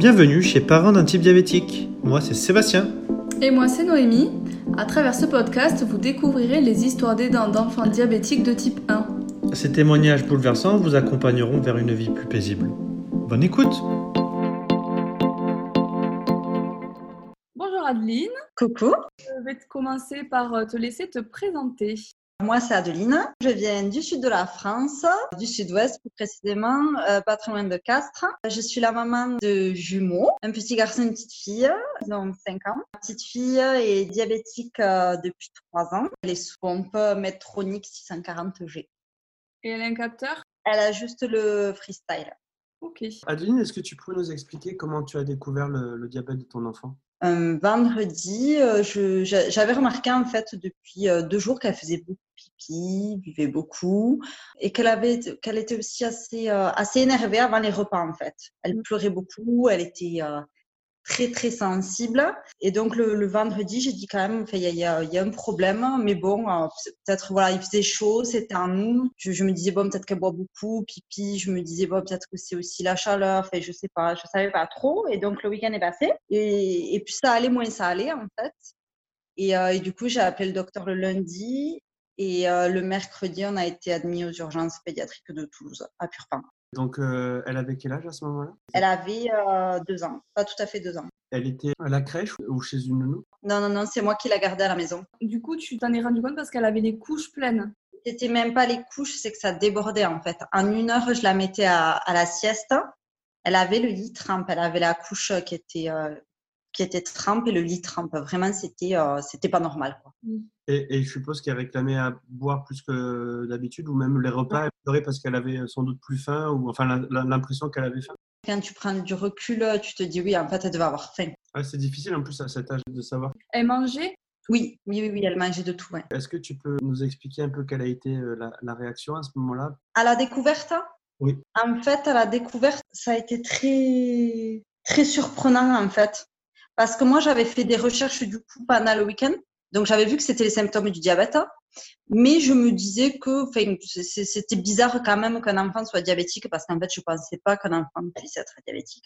Bienvenue chez Parents d'un type diabétique. Moi, c'est Sébastien. Et moi, c'est Noémie. À travers ce podcast, vous découvrirez les histoires d'aidants d'enfants diabétiques de type 1. Ces témoignages bouleversants vous accompagneront vers une vie plus paisible. Bonne écoute Bonjour Adeline. Coucou. Je vais commencer par euh, te laisser te présenter. Moi, c'est Adeline. Je viens du sud de la France, du sud-ouest plus précisément, euh, pas très loin de Castres. Je suis la maman de jumeaux, un petit garçon et une petite fille. Ils ont 5 ans. La petite fille est diabétique euh, depuis 3 ans. Elle est sous pompe Medtronic 640G. Et elle a un capteur? Elle a juste le freestyle. Ok. Adeline, est-ce que tu pourrais nous expliquer comment tu as découvert le, le diabète de ton enfant? Un vendredi, euh, je- j'a- j'avais remarqué en fait depuis euh, deux jours qu'elle faisait beaucoup pipi, buvait beaucoup et qu'elle avait, qu'elle était aussi assez, euh, assez énervée avant les repas en fait. Elle pleurait beaucoup, elle était euh, très très sensible et donc le, vendredi j'ai dit quand même, il y a, un problème, mais bon, euh, peut-être voilà, il faisait chaud, c'était en août. Je, me disais bon peut-être qu'elle boit beaucoup, pipi. Je me disais bon peut-être que c'est aussi la chaleur. Enfin je sais pas, je savais pas trop. Et donc le week-end est passé et, et puis ça allait moins ça allait en fait. Et, euh, et du coup j'ai appelé le docteur le lundi et euh, le mercredi on a été admis aux urgences pédiatriques de Toulouse à Purpan. Donc, euh, elle avait quel âge à ce moment-là? Elle avait euh, deux ans, pas tout à fait deux ans. Elle était à la crèche ou chez une nounou Non non non, c'est moi qui la gardais à la maison. Du coup, tu t'en es rendu compte parce qu'elle avait les couches pleines? C'était même pas les couches, c'est que ça débordait en fait. En une heure, je la mettais à, à la sieste. Elle avait le lit trempe, elle avait la couche qui était euh, qui était trempe et le lit trempe. Vraiment, c'était euh, c'était pas normal. Quoi. et, et je suppose qu'elle réclamait à boire plus que d'habitude ou même les repas, elle pleurait parce qu'elle avait sans doute plus faim ou enfin la- la- l'impression qu'elle avait faim. Quand tu prends du recul, tu te dis oui, en fait, elle devait avoir faim. C'est difficile en plus à cet âge de savoir. Elle mangeait? Oui, oui, oui, oui, elle mangeait de tout. ouais. Est-ce que tu peux nous expliquer un peu quelle a été euh, la, la réaction à ce moment-là? À la découverte, Oui. en fait, à la découverte, ça a été très très surprenant en fait, parce que moi, j'avais fait des recherches du coup pendant le week-end. Donc j'avais vu que c'était les symptômes du diabète, mais je me disais que c'était bizarre quand même qu'un enfant soit diabétique parce qu'en fait je pensais pas qu'un enfant puisse être diabétique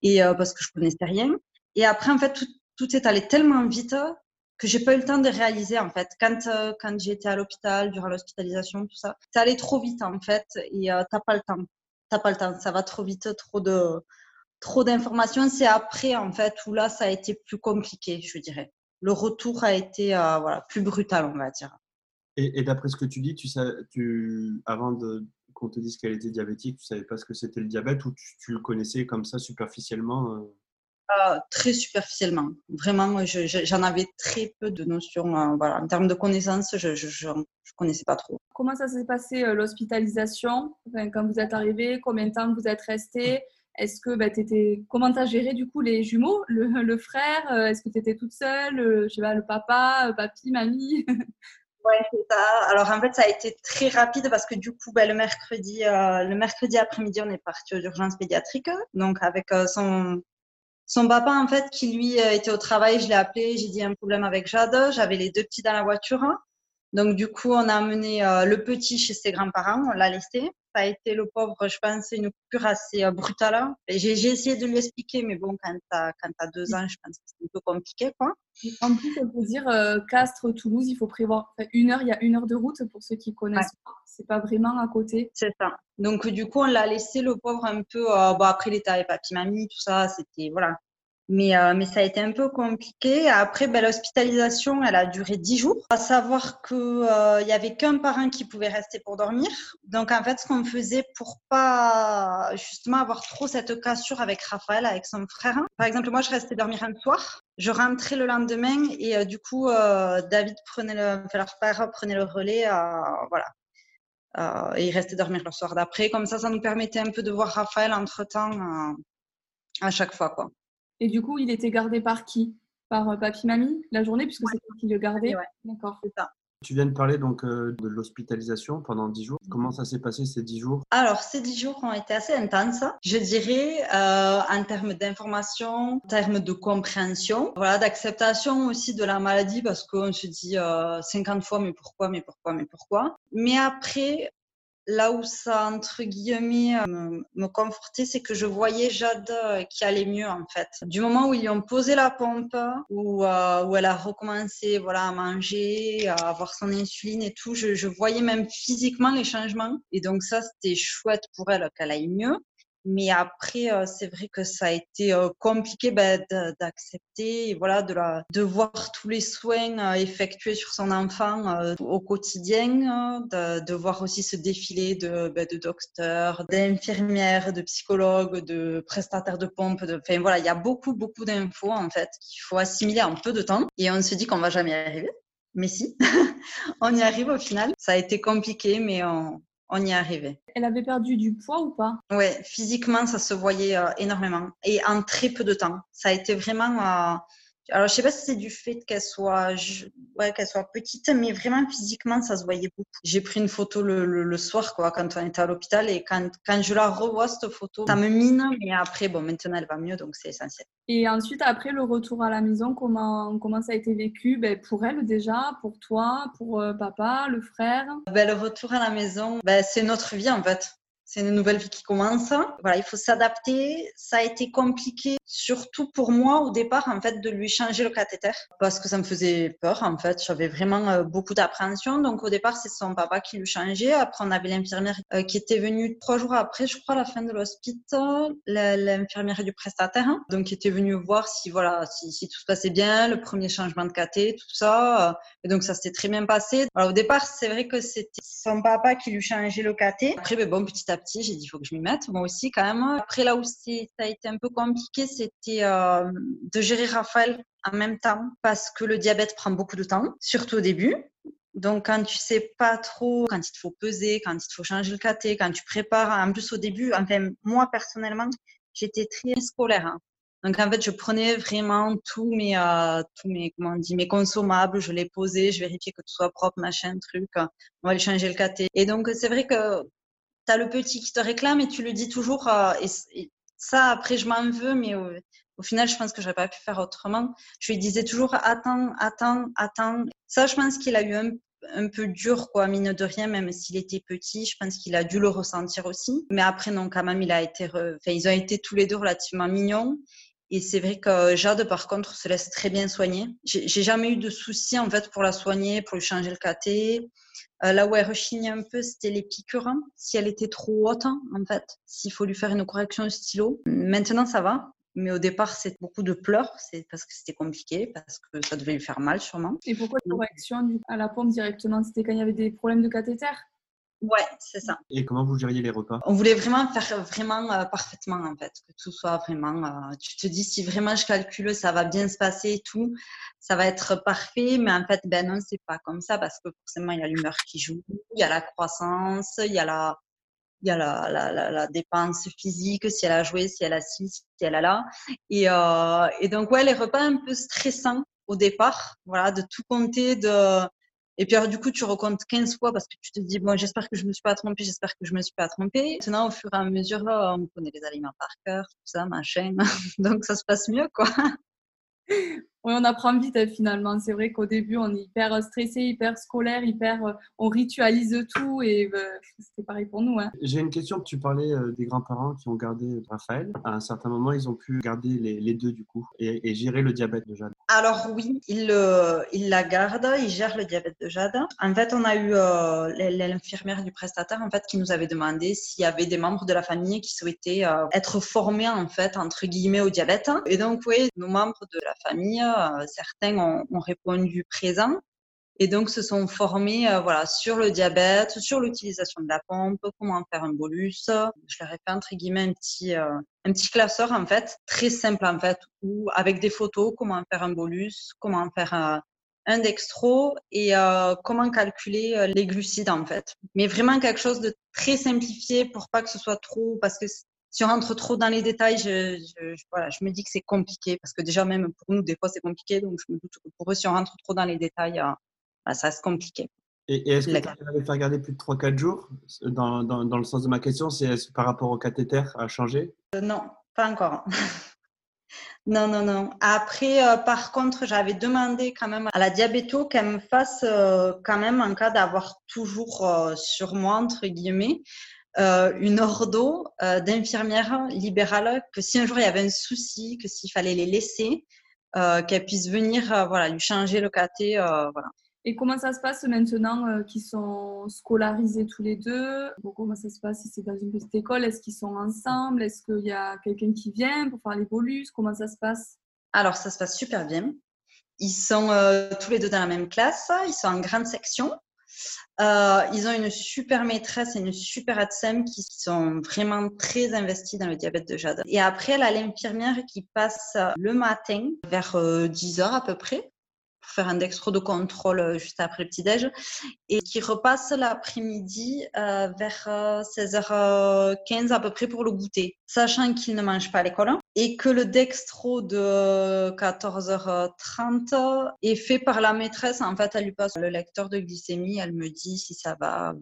et euh, parce que je connaissais rien. Et après en fait tout, tout est allé tellement vite que j'ai pas eu le temps de réaliser en fait. Quand euh, quand j'étais à l'hôpital durant l'hospitalisation tout ça, ça allait trop vite en fait et euh, t'as pas le temps, t'as pas le temps, ça va trop vite, trop de trop d'informations. C'est après en fait où là ça a été plus compliqué, je dirais le retour a été euh, voilà, plus brutal, on va dire. Et, et d'après ce que tu dis, tu sais, tu, avant de, qu'on te dise qu'elle était diabétique, tu savais pas ce que c'était le diabète ou tu, tu le connaissais comme ça superficiellement euh? Euh, très superficiellement. Vraiment, je- je- j'en avais très peu de notions. euh, voilà. En termes de connaissances, je ne connaissais pas trop. Comment ça s'est passé euh, l'hospitalisation? Enfin, Quand vous êtes arrivé, combien de temps vous êtes resté Est-ce que bah, t'étais... comment tu as géré du coup les jumeaux, le, le frère euh, Est-ce que tu étais toute seule? Euh, Je sais pas, le papa, euh, papy, mamie? Ouais, c'est ça. Alors en fait, ça a été très rapide parce que du coup, ben, le mercredi, le mercredi après-midi, on est parti aux urgences pédiatriques. Donc avec son son papa en fait qui lui était au travail, je l'ai appelé, j'ai dit un problème avec Jade. J'avais les deux petits dans la voiture. Donc du coup, on a amené le petit chez ses grands-parents, on l'a laissé. Ça a été le pauvre, je pense, une coupure assez euh, brutale. Et J'ai essayé de lui expliquer, mais bon, quand t'as quand t'as deux ans, je pense que c'est un peu compliqué, quoi. En plus, on peut dire euh, Castres, Toulouse, il faut prévoir enfin, une heure, il y a une heure de route pour ceux qui connaissent pas. C'est pas vraiment à côté. C'est ça. Donc du coup, on l'a laissé le pauvre un peu. euh, bon après l'état et papy mamie, tout ça, c'était voilà. Mais euh, mais ça a été un peu compliqué. Après, ben, l'hospitalisation, elle a duré dix jours. À savoir que euh, il y avait qu'un parent qui pouvait rester pour dormir. Donc en fait, ce qu'on faisait pour pas justement avoir trop cette cassure avec Raphaël, avec son frère. Par exemple, moi, je restais dormir un soir. Je rentrais le lendemain et euh, du coup, euh, David prenait le, père prenait le relais. voilà. Et il restait dormir le soir d'après. Comme ça, ça nous permettait un peu de voir Raphaël entre-temps euh, à chaque fois. Quoi. Et du coup, il était gardé par qui? Par euh, papy, mamie la journée, puisque c'est toi qui le gardais? Ouais. D'accord. C'est ça. Tu viens de parler donc euh, de l'hospitalisation pendant 10 jours. Comment ça s'est passé ces 10 jours? Alors, ces dix jours ont été assez intenses, je dirais, euh, en termes d'information, en termes de compréhension, voilà, d'acceptation aussi de la maladie, parce qu'on se dit euh, 50 fois, mais pourquoi, mais pourquoi, mais pourquoi? Mais après, là où ça, entre guillemets, euh, me, confortait, c'est que je voyais Jade euh, qui allait mieux, en fait. Du moment où ils lui ont posé la pompe, où, euh, où elle a recommencé voilà, à manger, à avoir son insuline et tout, je, je voyais même physiquement les changements. Et donc ça, c'était chouette pour elle qu'elle aille mieux. Mais après, euh, c'est vrai que ça a été euh, compliqué ben, d'accepter, voilà, de, la, de voir tous les soins euh, effectués sur son enfant au quotidien, de, de, voir aussi ce défilé de, ben, de docteurs, d'infirmières, de psychologues, de prestataires de pompes. De... Enfin voilà, il y a beaucoup, beaucoup d'infos en fait qu'il faut assimiler en peu de temps. Et on se dit qu'on va jamais y arriver. Mais si, on y arrive au final. Ça a été compliqué, mais on, on y est arrivé. Elle avait perdu du poids ou pas? Oui, physiquement, ça se voyait euh, énormément et en très peu de temps. Ça a été vraiment euh, alors, je sais pas si c'est du fait qu'elle soit, ouais, qu'elle soit petite, mais vraiment physiquement, ça se voyait beaucoup. J'ai pris une photo le, le, soir, quoi, quand on était à l'hôpital, et quand, quand je la revois, cette photo, ça me mine, mais après, bon, maintenant, elle va mieux, donc c'est essentiel. Et ensuite, après le retour à la maison, comment, comment ça a été vécu? Ben, Pour elle déjà, pour toi, pour euh, papa, le frère? Ben, Le retour à la maison, ben, c'est notre vie, en fait c'est une nouvelle vie qui commence. Voilà, il faut s'adapter. Ça a été compliqué, surtout pour moi au départ, en fait, de lui changer le cathéter parce que ça me faisait peur. En fait, j'avais vraiment euh, beaucoup d'appréhension. Donc au départ, c'est son papa qui lui changeait. Après, on avait l'infirmière euh, qui était venue trois jours après, je crois, la fin de l'hospital, l'infirmière du prestataire, donc qui était venue voir si voilà, si, tout se passait bien, le premier changement de cathé, tout ça. Et donc ça s'était très bien passé. Alors, au départ, c'est vrai que c'était son papa qui lui changeait le cathé. Après, ben, bon, petit à j'ai dit, il faut que je m'y mette, moi aussi quand même. Après, là où ça a été un peu compliqué, c'était euh, de gérer Raphaël en même temps, parce que le diabète prend beaucoup de temps, surtout au début. Donc, quand tu sais pas trop, quand il te faut peser, quand il te faut changer le caté, quand tu prépares, en plus au début, enfin, moi personnellement, j'étais très scolaire. Hein. Donc en fait, je prenais vraiment tous mes, euh, tous mes, comment on dit, mes consommables, je les posais, je vérifiais que tout soit propre, machin, truc. On va aller changer le caté. Et donc c'est vrai que le petit qui te réclame et tu le dis toujours. Euh, et, ça, après, je m'en veux, mais au, final, je pense que j'aurais pas pu faire autrement. Je lui disais toujours attends, attends, attends. Ça, je pense qu'il a eu un, peu dur, quoi, mine de rien, même s'il était petit. Je pense qu'il a dû le ressentir aussi. Mais après, non, quand même, il a été, ils ont été tous les deux relativement mignons. Et c'est vrai que Jade, par contre, se laisse très bien soigner. J'ai jamais eu de soucis, en fait, pour la soigner, pour lui changer le caté. Euh, là où elle rechignait un peu, c'était les piqûres. Si elle était trop haute, en fait, s'il faut lui faire une correction de stylo. Maintenant, ça va. Mais au départ, c'est beaucoup de pleurs. C'est parce que c'était compliqué, parce que ça devait lui faire mal, sûrement. Et pourquoi une correction à la pompe directement? C'était quand il y avait des problèmes de cathéter? Ouais, c'est ça. Et comment vous gériez les repas? On voulait vraiment faire vraiment euh, parfaitement en fait, que tout soit vraiment. Euh, tu te dis si vraiment je calcule, ça va bien se passer et tout, ça va être parfait. Mais en fait, ben non, c'est pas comme ça parce que forcément il y a l'humeur qui joue, il y a la croissance, il y a la, il y a la, la, la, dépense physique, si elle a joué, si elle a ci, si elle a là. Et, euh, et donc ouais, les repas un peu stressants au départ, voilà, de tout compter, de et puis, alors, du coup, tu recomptes 15 fois parce que tu te dis, bon, j'espère que je me suis pas trompée, j'espère que je me suis pas trompée. Maintenant, au fur et à mesure, on connaît les aliments par cœur, tout ça, machin. Donc, ça se passe mieux, quoi. Oui, on apprend vite hein, finalement. C'est vrai qu'au début, on est hyper stressé, hyper scolaire, hyper, euh, on ritualise tout et euh, c'était pareil pour nous. Hein. J'ai une question. Tu parlais euh, des grands-parents qui ont gardé Raphaël. À un certain moment, ils ont pu garder les, deux du coup et, gérer le diabète de Jade. Alors oui, il, il la garde, il gère le diabète de Jade. En fait, on a eu l'infirmière du prestataire en fait qui nous avait demandé s'il y avait des membres de la famille qui souhaitaient être formés en fait entre guillemets au diabète. Et donc oui, nos membres de la famille certains ont, répondu présent et donc se sont formés euh, voilà, sur le diabète, sur l'utilisation de la pompe, comment faire un bolus. Je leur ai fait entre guillemets un petit, euh, un petit classeur en fait, très simple en fait, où avec des photos, comment faire un bolus, comment faire un, un dextro et comment calculer les glucides en fait. Mais vraiment quelque chose de très simplifié pour pas que ce soit trop, parce que si on rentre trop dans les détails, je, je, voilà, je me dis que c'est compliqué parce que déjà même pour nous, des fois, c'est compliqué. Donc, je me doute que pour eux, si on rentre trop dans les détails, euh, ça reste compliqué. Et, est-ce que tu avais fait garder plus de 3-4 jours? Dans, dans, dans, le sens de ma question, c'est par rapport au cathéter à changer euh, Non, pas encore. Non, non, non. Après, euh, par contre, j'avais demandé quand même à la diabéto qu'elle me fasse euh, quand même en cas d'avoir toujours sur moi, entre guillemets, une ordo d'infirmière libérale, que si un jour il y avait un souci, que s'il fallait les laisser, qu'elle puisse venir voilà, lui changer le caté. voilà. Et comment ça se passe maintenant euh, qu'ils sont scolarisés tous les deux? Comment ça se passe si c'est dans une petite école? Est-ce qu'ils sont ensemble? Est-ce qu'il y a quelqu'un qui vient pour faire les bolus? Comment ça se passe? Alors, ça se passe super bien. Ils sont euh, tous les deux dans la même classe. Ils sont en grande section. Euh, ils ont une super maîtresse et une super ATSEM qui sont vraiment très investis dans le diabète de Jade. Et après, elle a l'infirmière qui passe le matin vers 10 heures à peu près faire un dextro de contrôle euh, juste après le petit-déj et qui repasse l'après-midi euh, vers 16h15 euh, à peu près pour le goûter, sachant qu'il ne mange pas à l'école et que le dextro de 14h30 est fait par la maîtresse. En fait, elle lui passe le lecteur de glycémie, elle me dit si ça va.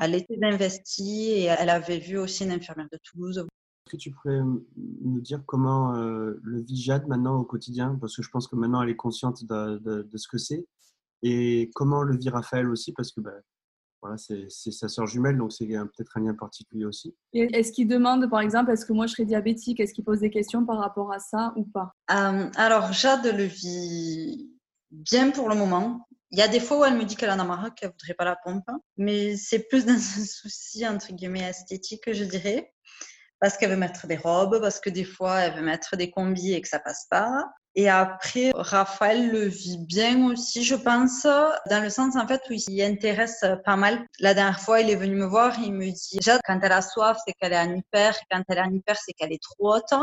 Elle était investie et elle avait vu aussi une infirmière de Toulouse que tu pourrais me dire comment euh, le vit Jade maintenant au quotidien? Parce que je pense que maintenant elle est consciente de, ce que c'est. Et comment le vit Raphaël aussi? Parce que ben, voilà, c'est sa soeur jumelle, donc c'est peut-être un lien particulier aussi. Est-ce qu'il demande, par exemple, est-ce que moi je serais diabétique? Est-ce qu'il pose des questions par rapport à ça ou pas? Euh, Alors, Jade le vit bien pour le moment. Il y a des fois où elle me dit qu'elle en a marre, qu'elle voudrait pas la pompe, mais c'est plus dans un souci entre guillemets esthétique, je dirais parce qu'elle veut mettre des robes, parce que des fois elle veut mettre des combis et que ça passe pas. Et après, Raphaël le vit bien aussi, je pense, dans le sens en fait où il s'y intéresse pas mal. La dernière fois, il est venu me voir, il me dit déjà quand elle a soif, c'est qu'elle est en hyper, quand elle est en hyper, c'est qu'elle est trop haute.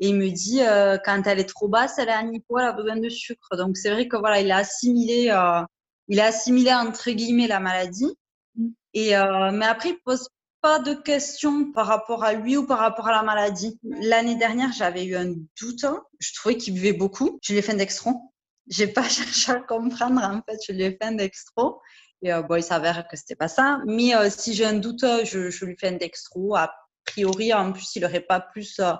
Et il me dit euh, quand elle est trop basse, elle est en hypo, elle a besoin de sucre. Donc c'est vrai que voilà, il a assimilé, euh, il a assimilé entre guillemets la maladie. Mm. Et euh, mais après, il pose pas de questions par rapport à lui ou par rapport à la maladie. L'année dernière, j'avais eu un doute. Je trouvais qu'il buvait beaucoup. Je lui ai fait un dextro. J'ai pas cherché à comprendre. En fait, je lui ai fait un dextro. Et euh, bon, il s'avère que c'était pas ça. Mais euh, si j'ai un doute, je, lui fais un dextro. A priori, en plus, il n'aurait pas plus, euh,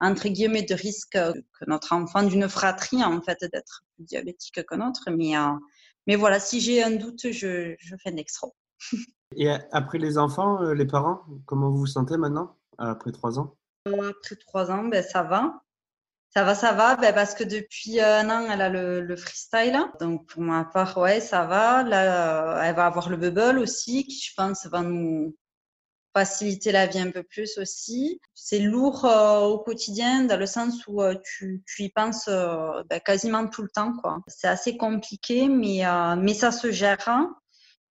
entre guillemets, de risque que notre enfant d'une fratrie, en fait, d'être diabétique que notre. Mais, mais voilà, si j'ai un doute, je, je fais un dextro. Et après les enfants, euh, les parents, comment vous vous sentez maintenant, après trois ans? Euh, Après trois ans, ben, ça va. Ça va, ça va, ben, parce que depuis un an, elle a le, freestyle. Donc, pour ma part, ouais, ça va. Là, euh, elle va avoir le bubble aussi, qui, je pense, va nous faciliter la vie un peu plus aussi. C'est lourd au quotidien, dans le sens où tu, y penses ben, quasiment tout le temps. C'est assez compliqué, mais, mais ça se gère.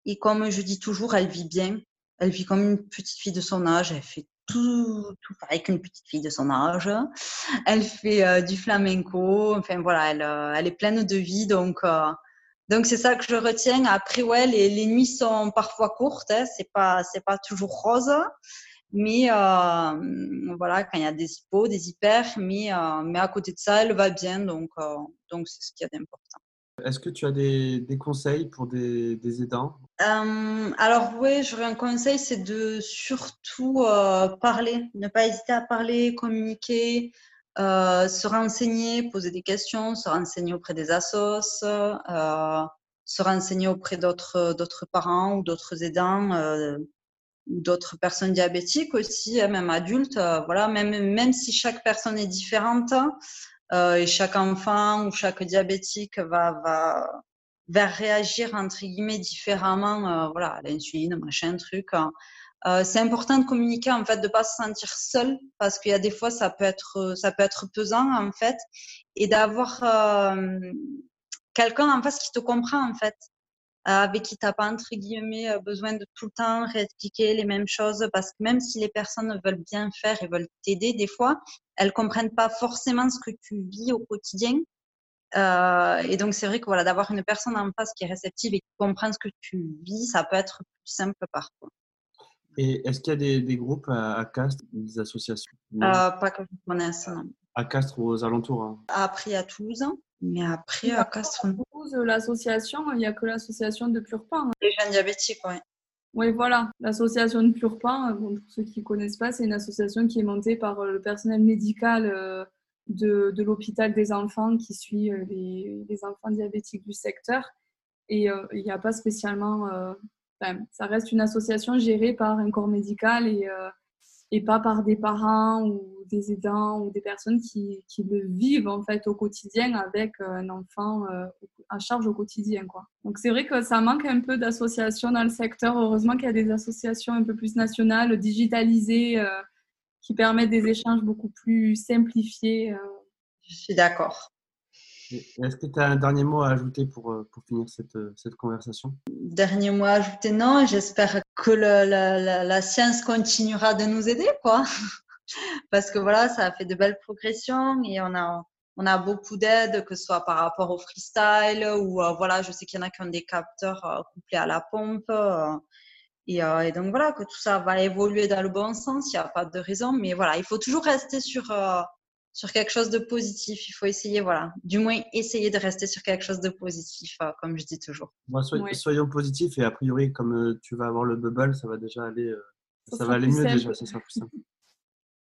Et comme je dis toujours, elle vit bien. Elle vit comme une petite fille de son âge. Elle fait tout, tout pareil qu'une petite fille de son âge. Elle fait euh, du flamenco. Enfin voilà, elle, euh, elle, est pleine de vie. Donc, euh, donc c'est ça que je retiens. Après, ouais, les, les nuits sont parfois courtes. Hein, c'est pas, c'est pas toujours rose. Mais voilà, quand il y a des hippos, des hyper, mais, mais à côté de ça, elle va bien. Donc, donc c'est ce qu'il y a d'important. Est-ce que tu as des, conseils pour des, aidants? Euh, Alors oui, j'aurais un conseil, c'est de surtout euh, parler, ne pas hésiter à parler, communiquer, euh, se renseigner, poser des questions, se renseigner auprès des assos, se renseigner auprès d'autres parents ou d'autres aidants d'autres personnes diabétiques aussi, hein, même adultes. voilà, même, même si chaque personne est différente, et chaque enfant ou chaque diabétique va, va, va réagir entre guillemets différemment, euh, voilà, l'insuline, machin, truc. Hein. Euh, c'est important de communiquer en fait, de pas se sentir seul parce qu'il y a des fois ça peut être ça peut être pesant en fait, et d'avoir euh, quelqu'un en face qui te comprend en fait. Euh, avec qui tu n'as pas, entre guillemets, euh, besoin de tout le temps réexpliquer les mêmes choses, parce que même si les personnes veulent bien faire et veulent t'aider, des fois, elles comprennent pas forcément ce que tu vis au quotidien. Euh, et donc, c'est vrai que voilà, d'avoir une personne en face qui est réceptive et qui comprend ce que tu vis, ça peut être plus simple parfois. Et est-ce qu'il y a des, groupes à, Castres, des associations? Pas que je connaisse, non. À Castres ou aux alentours hein. Après, à Toulouse. Mais après, à Castres. L'association, il n'y a que l'association de Purpan. Hein. Les jeunes diabétiques, oui. Oui, voilà. L'association de Purpan, pour ceux qui ne connaissent pas, c'est une association qui est montée par euh, le personnel médical euh, de, de l'hôpital des enfants qui suit les, les, enfants diabétiques du secteur. Et il n'y a pas spécialement. Ça reste une association gérée par un corps médical et et pas par des parents ou des aidants ou des personnes qui, qui le vivent en fait au quotidien avec euh, un enfant euh, à charge au quotidien. Quoi. Donc c'est vrai que ça manque un peu d'associations dans le secteur. Heureusement qu'il y a des associations un peu plus nationales, digitalisées, euh, qui permettent des échanges beaucoup plus simplifiés. Je suis d'accord. Est-ce que tu as un dernier mot à ajouter pour, euh, pour finir cette, euh, cette conversation? Dernier mot à ajouter, non. J'espère que la, science continuera de nous aider, quoi. Parce que voilà, ça a fait de belles progressions et on a, on a beaucoup d'aide, que ce soit par rapport au freestyle ou euh, voilà, je sais qu'il y en a qui ont des capteurs couplés à la pompe. Et, et, donc voilà, que tout ça va évoluer dans le bon sens, il n'y a pas de raison. Mais voilà, il faut toujours rester sur sur quelque chose de positif. Il faut essayer, voilà, du moins essayer de rester sur quelque chose de positif, euh, comme je dis toujours. Soyons positifs et a priori, comme euh, tu vas avoir le bubble, ça va déjà aller, euh, ça, va aller mieux déjà, ça sera plus simple.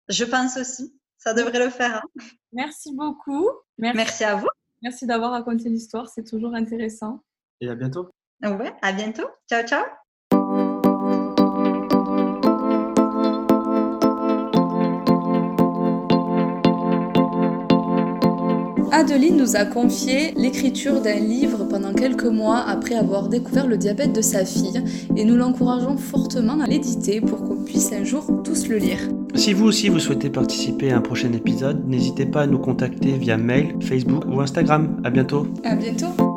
Je pense aussi, ça devrait le faire. Hein. Merci beaucoup. Merci. à vous. Merci d'avoir raconté l'histoire, c'est toujours intéressant. Et à bientôt. Ouais, à bientôt. Ciao, ciao. Adeline nous a confié l'écriture d'un livre pendant quelques mois après avoir découvert le diabète de sa fille et nous l'encourageons fortement à l'éditer pour qu'on puisse un jour tous le lire. Si vous aussi vous souhaitez participer à un prochain épisode, n'hésitez pas à nous contacter via mail, Facebook ou Instagram. À bientôt. À bientôt.